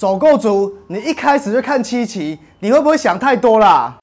首购族，你一开始就看七期，你会不会想太多啦？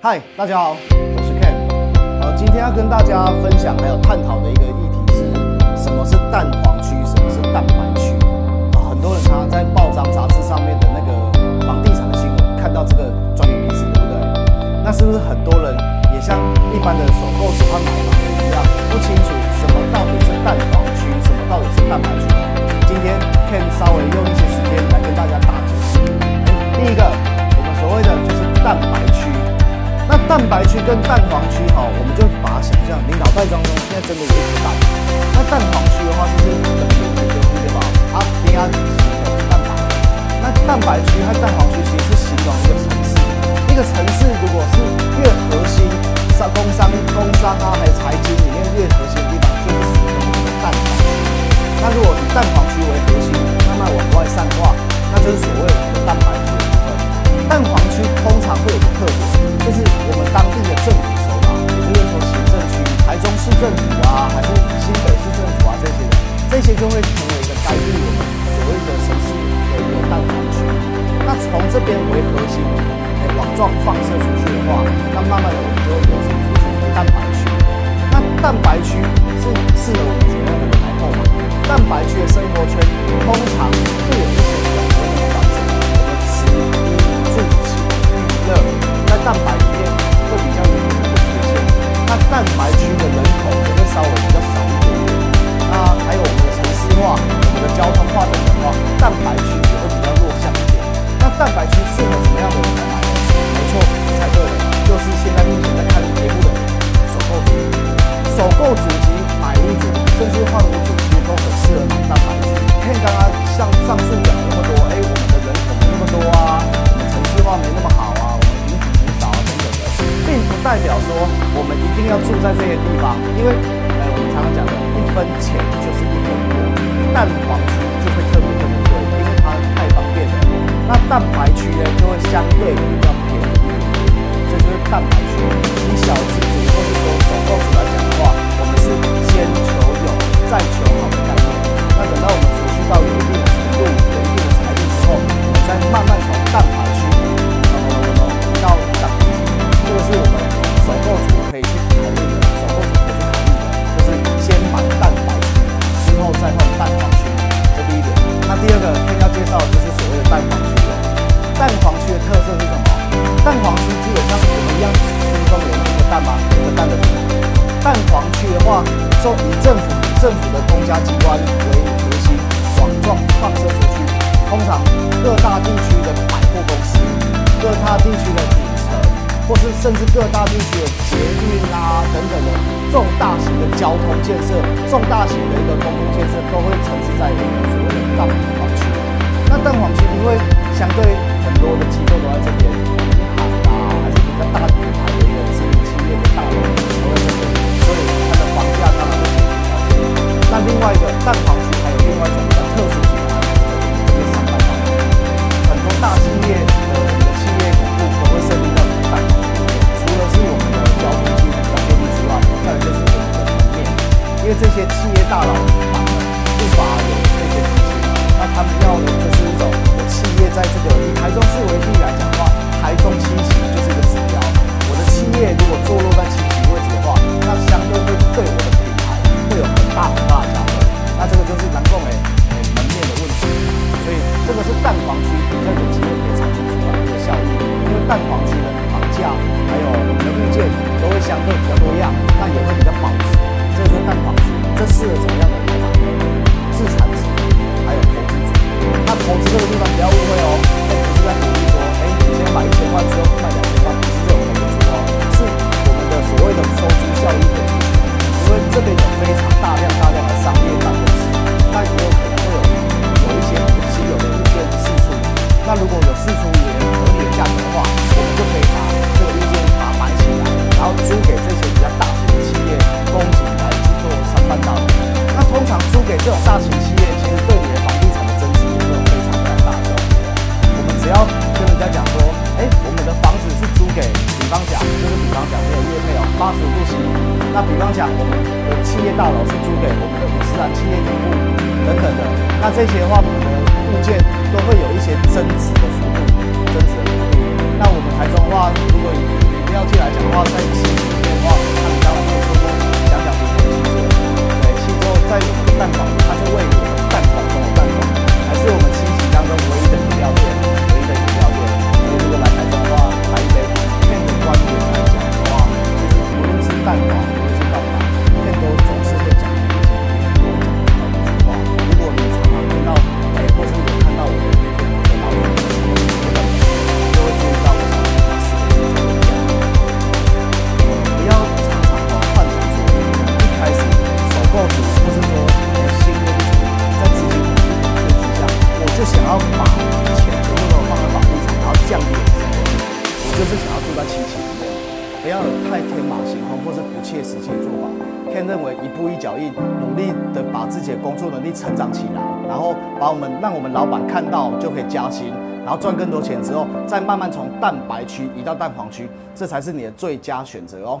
嗨，大家好，我是 Ken。呃，今天要跟大家分享还有探讨的一个议题是，什么是蛋黄区，什么是蛋白区？啊，很多人他在报章杂志上面的那个房地产的新闻，看到这个专有名词，对不对？那是不是很多人像一般的首购喜欢买房的一样，不清楚什么到底是蛋黄区，什么到底是蛋白区？今天 Ken 稍微用一些时间来跟大家大解释。第一个，我们所谓的就是蛋白区。那蛋白区跟蛋黄区，哈，我们就把想象，你脑袋当中现在真的有一颗蛋。那蛋黄区的话，就是就会成为一个该地我们所谓的城市的一个蛋白区。那从这边为核心，哎，网状放射出去的话，那慢慢的我们就会延伸出去是蛋白区。那蛋白区是适合我们什么样的人来购买？蛋白区的生活圈通常会有我们一定要住在这些地方，因为，呃，我们常常讲的，一分钱就是一分货，蛋黄区就会特别特别贵，因为它太方便了。那蛋白区呢，就会相对比较政府的公家机关为核心，网状放射出去。通常各大地区的百货公司、各大地区的影城，或是甚至各大地区的捷运啊等等的重大型的交通建设、重大型的一个公共建设，都会城市在一个所谓的蛋黄区。那蛋黄区因为相对很多的机构都在这边，八十不度。那比方讲，我们的企业大楼是租给我们伊斯啊企业总部等等的，那这些的话，我们的物件都会有一些增值的服务，增值的服务。那我们台中的话，如果以饮料界来讲的话，在新。是想要住在七期里面，不要有太天马行空或是不切实际的做法。Ken 认为一步一脚印，努力的把自己的工作能力成长起来，然后把我们让我们老板看到就可以加薪，然后赚更多钱之后，再慢慢从蛋白区移到蛋黄区，这才是你的最佳选择哦。